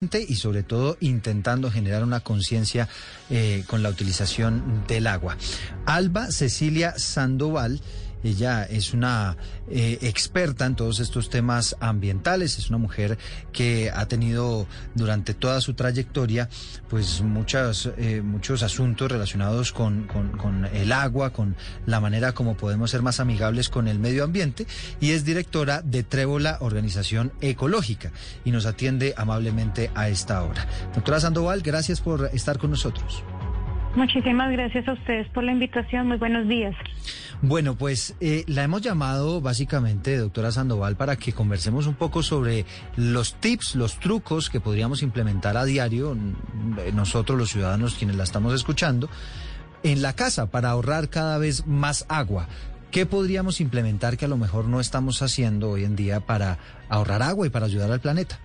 y sobre todo intentando generar una conciencia eh, con la utilización del agua. Alba Cecilia Sandoval ella es una eh, experta en todos estos temas ambientales, es una mujer que ha tenido durante toda su trayectoria pues muchas, eh, muchos asuntos relacionados con, con, el agua, con la manera como podemos ser más amigables con el medio ambiente y es directora de Trébola Organización Ecológica y nos atiende amablemente a esta hora. Doctora Sandoval, gracias por estar con nosotros. Muchísimas gracias a ustedes por la invitación. Muy buenos días. Bueno, pues eh, la hemos llamado básicamente, doctora Sandoval, para que conversemos un poco sobre los tips, los trucos que podríamos implementar a diario, mm, nosotros los ciudadanos quienes la estamos escuchando, en la casa para ahorrar cada vez más agua. ¿Qué podríamos implementar que a lo mejor no estamos haciendo hoy en día para ahorrar agua y para ayudar al planeta?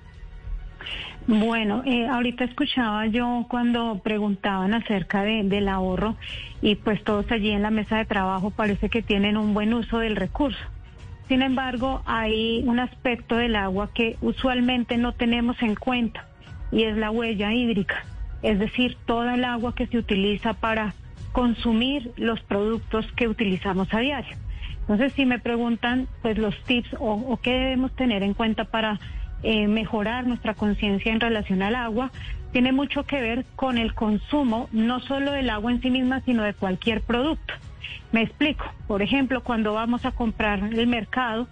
Bueno, eh, ahorita escuchaba yo cuando preguntaban acerca de, del ahorro y pues todos allí en la mesa de trabajo parece que tienen un buen uso del recurso. Sin embargo, hay un aspecto del agua que usualmente no tenemos en cuenta y es la huella hídrica, es decir, toda el agua que se utiliza para consumir los productos que utilizamos a diario. Entonces, si me preguntan, pues los tips o, o qué debemos tener en cuenta para eh, mejorar nuestra conciencia en relación al agua, tiene mucho que ver con el consumo, no solo del agua en sí misma, sino de cualquier producto. Me explico. Por ejemplo, cuando vamos a comprar el mercado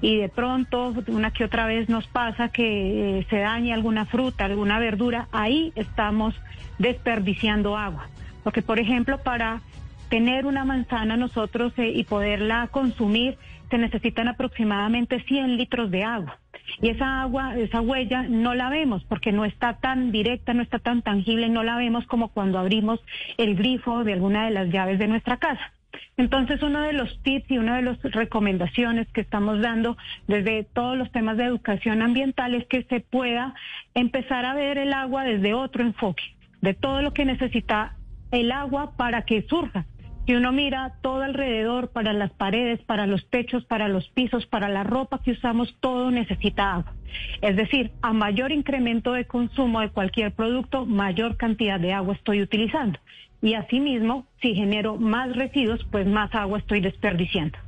y de pronto una que otra vez nos pasa que eh, se daña alguna fruta, alguna verdura, ahí estamos desperdiciando agua. Porque, por ejemplo, para tener una manzana nosotros eh, y poderla consumir, se necesitan aproximadamente 100 litros de agua. Y esa agua, esa huella no la vemos porque no está tan directa, no está tan tangible, no la vemos como cuando abrimos el grifo de alguna de las llaves de nuestra casa. Entonces, uno de los tips y una de las recomendaciones que estamos dando desde todos los temas de educación ambiental es que se pueda empezar a ver el agua desde otro enfoque, de todo lo que necesita el agua para que surja si uno mira todo alrededor, para las paredes, para los techos, para los pisos, para la ropa que usamos, todo necesita agua. Es decir, a mayor incremento de consumo de cualquier producto, mayor cantidad de agua estoy utilizando. Y asimismo, si genero más residuos, pues más agua estoy desperdiciando.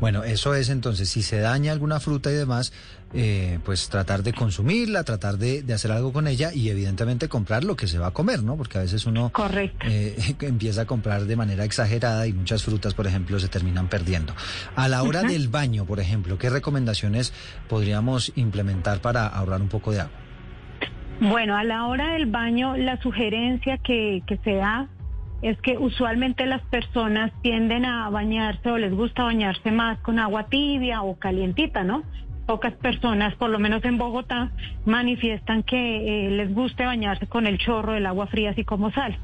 Bueno, eso es entonces, si se daña alguna fruta y demás, eh, pues tratar de consumirla, tratar de, hacer algo con ella y evidentemente comprar lo que se va a comer, ¿no? Porque a veces uno eh, empieza a comprar de manera exagerada y muchas frutas, por ejemplo, se terminan perdiendo. A la hora del baño, por ejemplo, ¿qué recomendaciones podríamos implementar para ahorrar un poco de agua? Bueno, a la hora del baño, la sugerencia que, que se da es que usualmente las personas tienden a bañarse o les gusta bañarse más con agua tibia o calientita, ¿no? Pocas personas, por lo menos en Bogotá, manifiestan que eh, les guste bañarse con el chorro del agua fría, así como sal.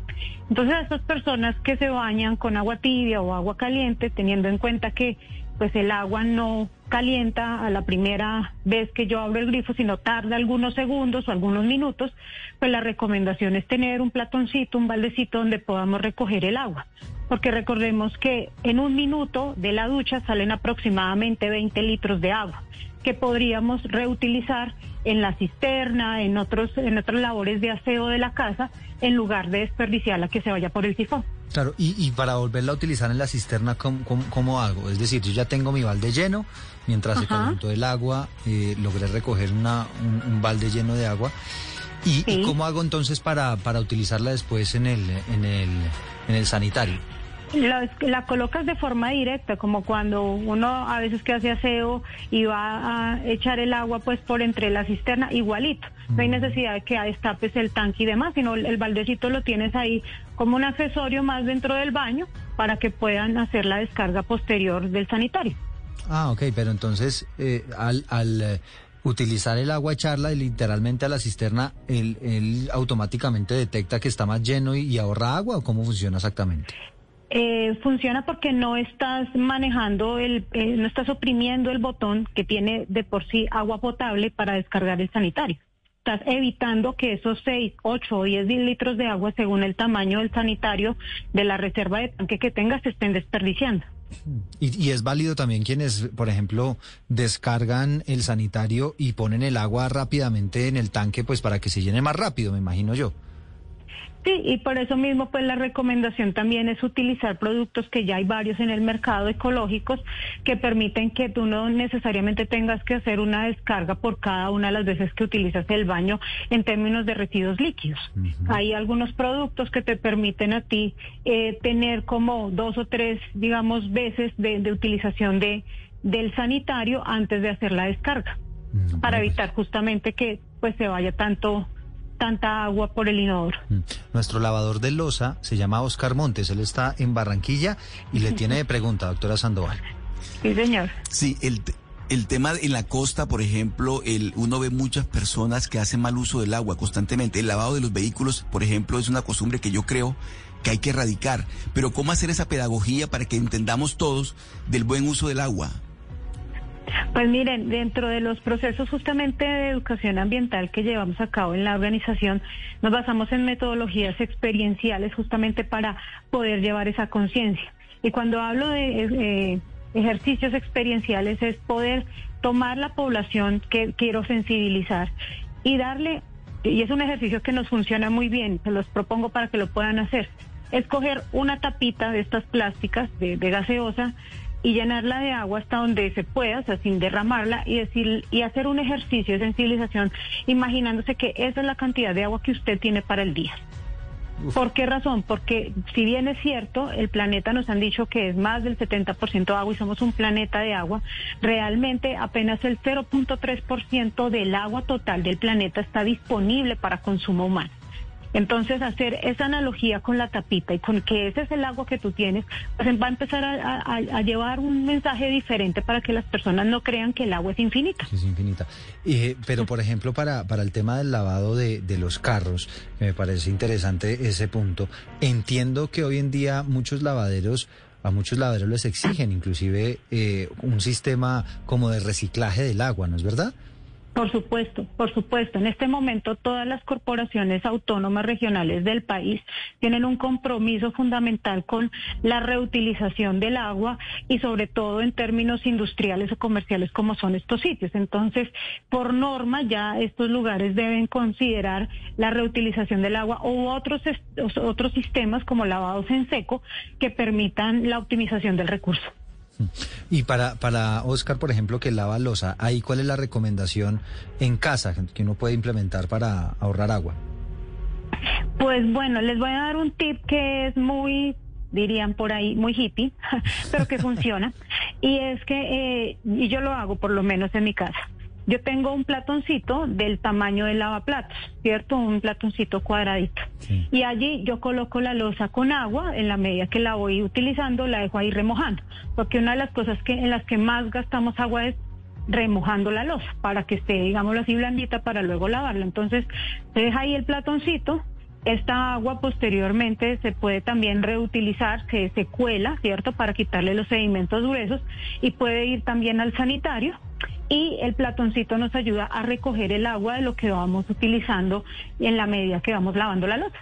Entonces, a estas personas que se bañan con agua tibia o agua caliente, teniendo en cuenta que pues el agua no calienta a la primera vez que yo abro el grifo, sino tarda algunos segundos o algunos minutos, pues la recomendación es tener un platoncito, un baldecito donde podamos recoger el agua. Porque recordemos que en un minuto de la ducha salen aproximadamente 20 litros de agua que podríamos reutilizar en la cisterna, en otros, en otras labores de aseo de la casa, en lugar de desperdiciarla que se vaya por el sifón. Claro, y, para volverla a utilizar en la cisterna, ¿cómo, hago? Es decir, yo ya tengo mi balde lleno, mientras se calentó el agua, eh, logré recoger una, un, balde lleno de agua. ¿Y, cómo hago entonces para, para utilizarla después en el, en el, en el sanitario? La, la, colocas de forma directa, como cuando uno a veces que hace aseo y va a echar el agua pues por entre la cisterna, igualito. No hay mm. necesidad de que destapes el tanque y demás, sino el, baldecito lo tienes ahí como un accesorio más dentro del baño para que puedan hacer la descarga posterior del sanitario. Ah, ok, pero entonces eh, al, al eh, utilizar el agua, echarla literalmente a la cisterna, él, automáticamente detecta que está más lleno y, y ahorra agua o cómo funciona exactamente? Eh, funciona porque no estás manejando el, eh, no estás oprimiendo el botón que tiene de por sí agua potable para descargar el sanitario. Estás evitando que esos 6, 8 o 10 litros de agua, según el tamaño del sanitario de la reserva de tanque que tengas, se estén desperdiciando. Y, es válido también quienes, por ejemplo, descargan el sanitario y ponen el agua rápidamente en el tanque, pues para que se llene más rápido, me imagino yo. Sí, y por eso mismo pues la recomendación también es utilizar productos que ya hay varios en el mercado ecológicos que permiten que tú no necesariamente tengas que hacer una descarga por cada una de las veces que utilizas el baño en términos de residuos líquidos. Hay algunos productos que te permiten a ti eh, tener como dos o tres, digamos, veces de, utilización de del sanitario antes de hacer la descarga para evitar justamente que pues se vaya tanto tanta agua por el inodoro. Mm. Nuestro lavador de losa se llama Oscar Montes, él está en Barranquilla y le tiene de pregunta, doctora Sandoval. Sí, señor. Sí, el, el tema en la costa, por ejemplo, el, uno ve muchas personas que hacen mal uso del agua constantemente. El lavado de los vehículos, por ejemplo, es una costumbre que yo creo que hay que erradicar. Pero ¿cómo hacer esa pedagogía para que entendamos todos del buen uso del agua? Pues miren, dentro de los procesos justamente de educación ambiental que llevamos a cabo en la organización, nos basamos en metodologías experienciales justamente para poder llevar esa conciencia. Y cuando hablo de eh, ejercicios experienciales es poder tomar la población que quiero sensibilizar y darle, y es un ejercicio que nos funciona muy bien, se los propongo para que lo puedan hacer, escoger una tapita de estas plásticas de gaseosa, y llenarla de agua hasta donde se pueda, o sea, sin derramarla y decir y hacer un ejercicio de sensibilización imaginándose que esa es la cantidad de agua que usted tiene para el día. ¿Por qué razón? Porque si bien es cierto, el planeta nos han dicho que es más del 70% agua y somos un planeta de agua, realmente apenas el 0.3% del agua total del planeta está disponible para consumo humano. Entonces, hacer esa analogía con la tapita y con que ese es el agua que tú tienes, pues va a empezar a, llevar un mensaje diferente para que las personas no crean que el agua es infinita. Es infinita. pero, por ejemplo, para, para el tema del lavado de, de los carros, me parece interesante ese punto, entiendo que hoy en día muchos lavaderos a muchos lavaderos les exigen inclusive eh, un sistema como de reciclaje del agua, ¿no es verdad? Por supuesto, por supuesto. En este momento todas las corporaciones autónomas regionales del país tienen un compromiso fundamental con la reutilización del agua y sobre todo en términos industriales o comerciales como son estos sitios. Entonces, por norma ya estos lugares deben considerar la reutilización del agua u otros, otros sistemas como lavados en seco que permitan la optimización del recurso. Y para, para Oscar, por ejemplo, que lava losa, ahí cuál es la recomendación en casa que uno puede implementar para ahorrar agua? Pues bueno, les voy a dar un tip que es muy dirían por ahí, muy hippie, pero que funciona. Y es que, eh, y yo lo hago por lo menos en mi casa. Yo tengo un platoncito del tamaño del lavaplatos, ¿cierto? Un platoncito cuadradito. Y allí yo coloco la losa con agua, en la medida que la voy utilizando, la dejo ahí remojando. Porque una de las cosas que en las que más gastamos agua es remojando la losa para que esté, digámoslo así, blandita para luego lavarla. Entonces, se deja ahí el platoncito, esta agua posteriormente se puede también reutilizar, se, se cuela, ¿cierto? Para quitarle los sedimentos gruesos y puede ir también al sanitario y el platoncito nos ayuda a recoger el agua de lo que vamos utilizando en la medida que vamos lavando la losa.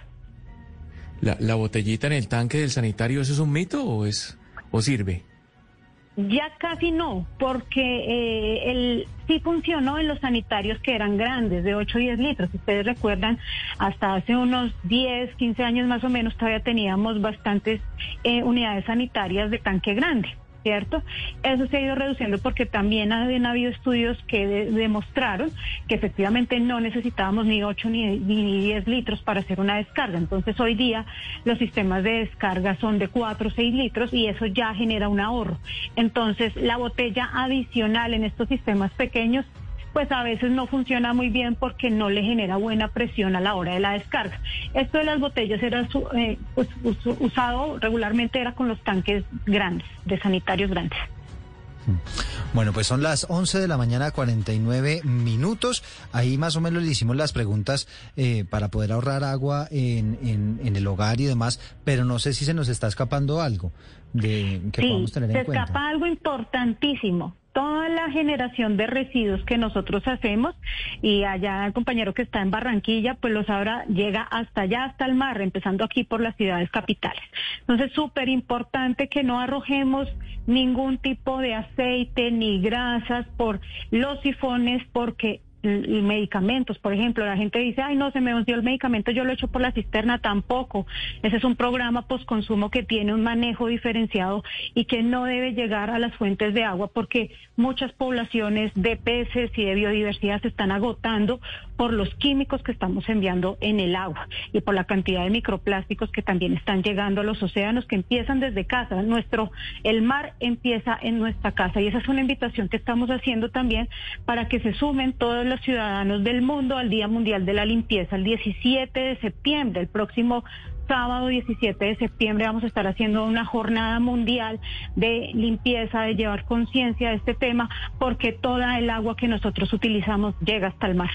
La, botellita en el tanque del sanitario, ¿eso es un mito o es o sirve? Ya casi no, porque eh, el, sí funcionó en los sanitarios que eran grandes, de 8 y 10 litros. Si ustedes recuerdan, hasta hace unos 10, 15 años más o menos todavía teníamos bastantes eh, unidades sanitarias de tanque grande. ¿Cierto? Eso se ha ido reduciendo porque también han habido estudios que demostraron que efectivamente no necesitábamos ni 8 ni, ni 10 litros para hacer una descarga. Entonces hoy día los sistemas de descarga son de 4 o 6 litros y eso ya genera un ahorro. Entonces la botella adicional en estos sistemas pequeños pues a veces no funciona muy bien porque no le genera buena presión a la hora de la descarga. Esto de las botellas era eh, pues, usado regularmente era con los tanques grandes, de sanitarios grandes. Mm. Bueno, pues son las 11 de la mañana, 49 minutos. Ahí más o menos le hicimos las preguntas eh, para poder ahorrar agua en, en, el hogar y demás, pero no sé si se nos está escapando algo de que podamos tener en cuenta. Se escapa algo importantísimo toda la generación de residuos que nosotros hacemos y allá el compañero que está en Barranquilla, pues lo sabrá, llega hasta allá, hasta el mar, empezando aquí por las ciudades capitales. Entonces, súper importante que no arrojemos ningún tipo de aceite ni grasas por los sifones porque medicamentos, por ejemplo, la gente dice, ay, no, se me hundió el medicamento, yo lo echo por la cisterna, tampoco. Ese es un programa postconsumo que tiene un manejo diferenciado y que no debe llegar a las fuentes de agua porque muchas poblaciones de peces y de biodiversidad se están agotando por los químicos que estamos enviando en el agua y por la cantidad de microplásticos que también están llegando a los océanos que empiezan desde casa. Nuestro, el mar empieza en nuestra casa y esa es una invitación que estamos haciendo también para que se sumen todos los ciudadanos del mundo al Día Mundial de la Limpieza el 17 de septiembre, el próximo sábado 17 de septiembre vamos a estar haciendo una jornada mundial de limpieza, de llevar conciencia de este tema, porque toda el agua que nosotros utilizamos llega hasta el mar.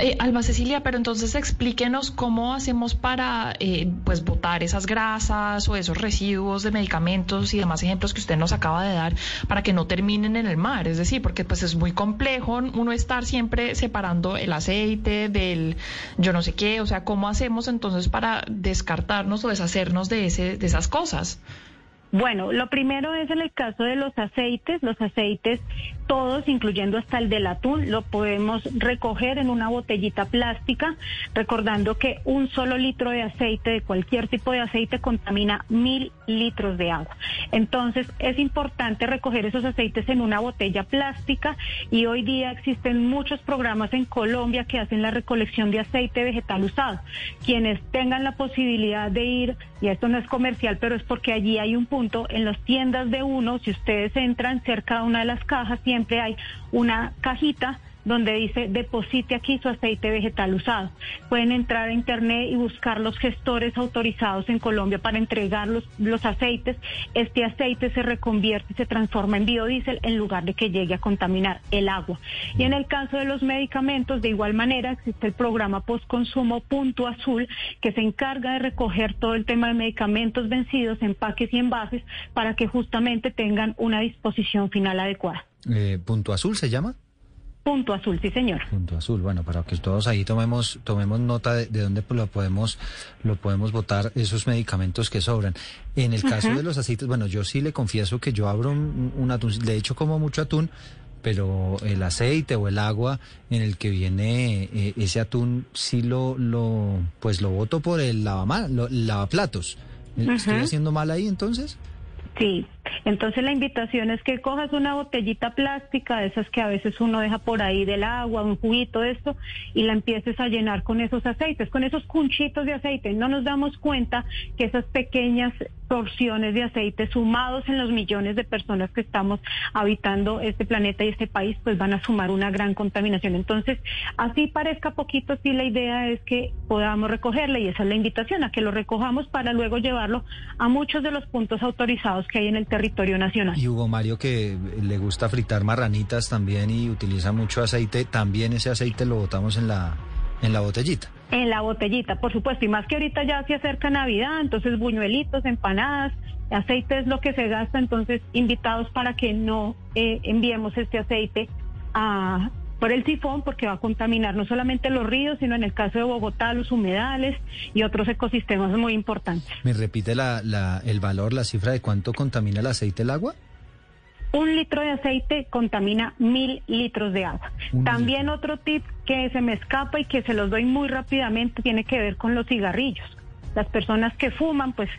Eh, Alba Cecilia, pero entonces explíquenos cómo hacemos para eh, pues botar esas grasas o esos residuos de medicamentos y demás ejemplos que usted nos acaba de dar para que no terminen en el mar. Es decir, porque pues es muy complejo uno estar siempre separando el aceite del yo no sé qué. O sea, ¿cómo hacemos entonces para descartarnos o deshacernos de, ese, de esas cosas? Bueno, lo primero es en el caso de los aceites. Los aceites, todos, incluyendo hasta el del atún, lo podemos recoger en una botellita plástica, recordando que un solo litro de aceite, de cualquier tipo de aceite, contamina mil litros de agua. Entonces, es importante recoger esos aceites en una botella plástica y hoy día existen muchos programas en Colombia que hacen la recolección de aceite vegetal usado. Quienes tengan la posibilidad de ir, y esto no es comercial, pero es porque allí hay un punto en las tiendas de uno, si ustedes entran cerca de una de las cajas, siempre hay una cajita donde dice deposite aquí su aceite vegetal usado. Pueden entrar a internet y buscar los gestores autorizados en Colombia para entregar los, aceites. Este aceite se reconvierte y se transforma en biodiesel en lugar de que llegue a contaminar el agua. Y en el caso de los medicamentos, de igual manera, existe el programa postconsumo Punto Azul que se encarga de recoger todo el tema de medicamentos vencidos, empaques y envases para que justamente tengan una disposición final adecuada. Eh, ¿Punto Azul se llama? Punto azul, sí señor. Punto azul, bueno, para que todos ahí tomemos tomemos nota de, dónde lo podemos lo podemos votar esos medicamentos que sobran. En el caso de los aceites, bueno, yo sí le confieso que yo abro un, atún, de hecho como mucho atún, pero el aceite o el agua en el que viene eh, ese atún sí lo lo pues lo voto por el lavamanos, lavaplatos. ¿Estoy haciendo mal ahí entonces? Sí, entonces la invitación es que cojas una botellita plástica, de esas que a veces uno deja por ahí del agua, un juguito esto, y la empieces a llenar con esos aceites, con esos cunchitos de aceite. No nos damos cuenta que esas pequeñas porciones de aceite sumados en los millones de personas que estamos habitando este planeta y este país, pues van a sumar una gran contaminación. Entonces, así parezca poquito, sí la idea es que podamos recogerla y esa es la invitación, a que lo recojamos para luego llevarlo a muchos de los puntos autorizados que hay en el territorio nacional. Y Hugo Mario, que le gusta fritar marranitas también y utiliza mucho aceite, también ese aceite lo botamos en la, en la botellita. En la botellita, por supuesto, y más que ahorita ya se acerca Navidad, entonces buñuelitos, empanadas, aceite es lo que se gasta, entonces invitados para que no eh, enviemos este aceite a, por el sifón porque va a contaminar no solamente los ríos, sino en el caso de Bogotá los humedales y otros ecosistemas muy importantes. ¿Me repite la, la, el valor, la cifra de cuánto contamina el aceite el agua? Un litro de aceite contamina mil litros de agua. También otro tip que se me escapa y que se los doy muy rápidamente tiene que ver con los cigarrillos. Las personas que fuman, pues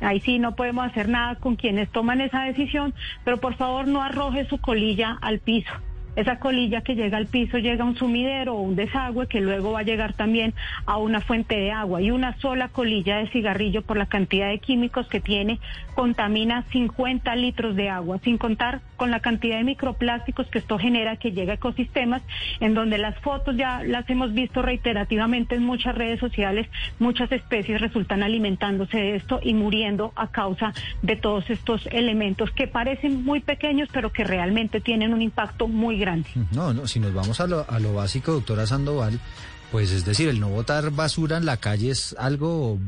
Ahí sí no podemos hacer nada con quienes toman esa decisión, pero por favor no arroje su colilla al piso esa colilla que llega al piso llega a un sumidero o un desagüe que luego va a llegar también a una fuente de agua. Y una sola colilla de cigarrillo por la cantidad de químicos que tiene contamina 50 litros de agua, sin contar con la cantidad de microplásticos que esto genera que llega a ecosistemas en donde las fotos ya las hemos visto reiterativamente en muchas redes sociales, muchas especies resultan alimentándose de esto y muriendo a causa de todos estos elementos que parecen muy pequeños pero que realmente tienen un impacto muy grande no, no, si nos vamos a lo, a lo básico, doctora Sandoval, pues es decir, el no botar basura en la calle es algo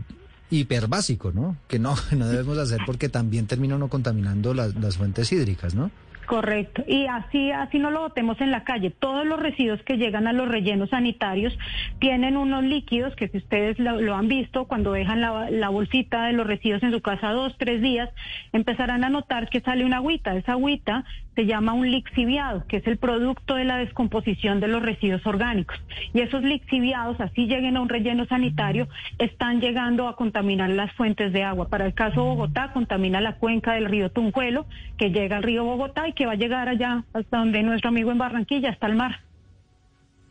hiper básico, ¿no? Que no, no debemos hacer porque también termina uno contaminando las fuentes hídricas, ¿no? Correcto. Y así, así no lo botemos en la calle. Todos los residuos que llegan a los rellenos sanitarios tienen unos líquidos que si ustedes lo, han visto, cuando dejan la, bolsita de los residuos en su casa dos, tres días, empezarán a notar que sale una agüita. Esa agüita se llama un lixiviado, que es el producto de la descomposición de los residuos orgánicos. Y esos lixiviados, así lleguen a un relleno sanitario, están llegando a contaminar las fuentes de agua. Para el caso Bogotá, contamina la cuenca del río Tunjuelo, que llega al río Bogotá y que va a llegar allá hasta donde nuestro amigo en Barranquilla, hasta el mar.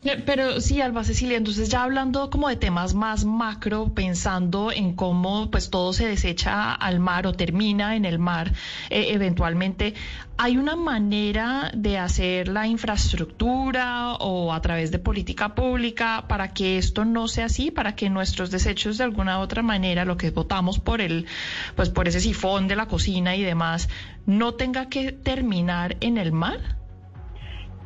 Eh, pero sí, Alba Cecilia, entonces ya hablando como de temas más macro, pensando en cómo pues todo se desecha al mar o termina en el mar eh, eventualmente, ¿hay una manera de hacer la infraestructura o a través de política pública para que esto no sea así, para que nuestros desechos de alguna u otra manera, lo que votamos por el, pues por ese sifón de la cocina y demás, no tenga que terminar en el mar?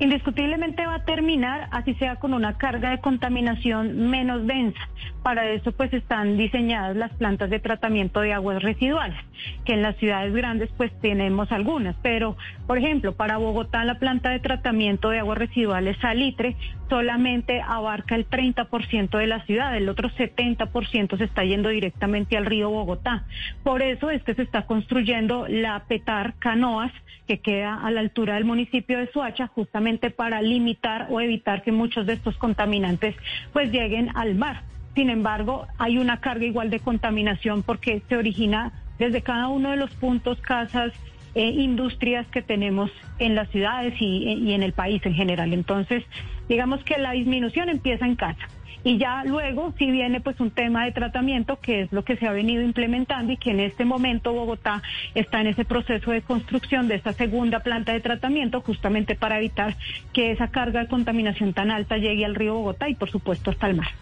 Indiscutiblemente va a terminar, así sea con una carga de contaminación menos densa. Para eso pues están diseñadas las plantas de tratamiento de aguas residuales, que en las ciudades grandes pues tenemos algunas, pero por ejemplo, para Bogotá la planta de tratamiento de aguas residuales Salitre solamente abarca el 30% de la ciudad, el otro 70% se está yendo directamente al río Bogotá. Por eso es que se está construyendo la Petar Canoas, que queda a la altura del municipio de Suacha, justamente para limitar o evitar que muchos de estos contaminantes pues lleguen al mar. Sin embargo, hay una carga igual de contaminación porque se origina desde cada uno de los puntos, casas, eh, industrias que tenemos en las ciudades y, en el país en general. Entonces, digamos que la disminución empieza en casa. Y ya luego si viene pues un tema de tratamiento que es lo que se ha venido implementando y que en este momento Bogotá está en ese proceso de construcción de esta segunda planta de tratamiento justamente para evitar que esa carga de contaminación tan alta llegue al río Bogotá y por supuesto hasta el mar.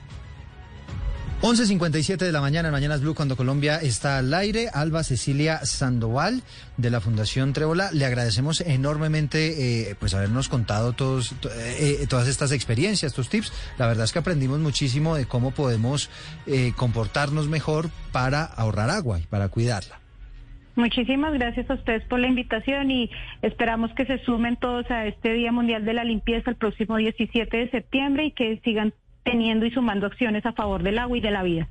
11.57 de la mañana en Mañanas Blue cuando Colombia está al aire. Alba Cecilia Sandoval de la Fundación Trébola. Le agradecemos enormemente eh, pues habernos contado todos, eh, todas estas experiencias, estos tips. La verdad es que aprendimos muchísimo de cómo podemos eh, comportarnos mejor para ahorrar agua y para cuidarla. Muchísimas gracias a ustedes por la invitación y esperamos que se sumen todos a este Día Mundial de la Limpieza el próximo 17 de septiembre y que sigan teniendo y sumando acciones a favor del agua y de la vida.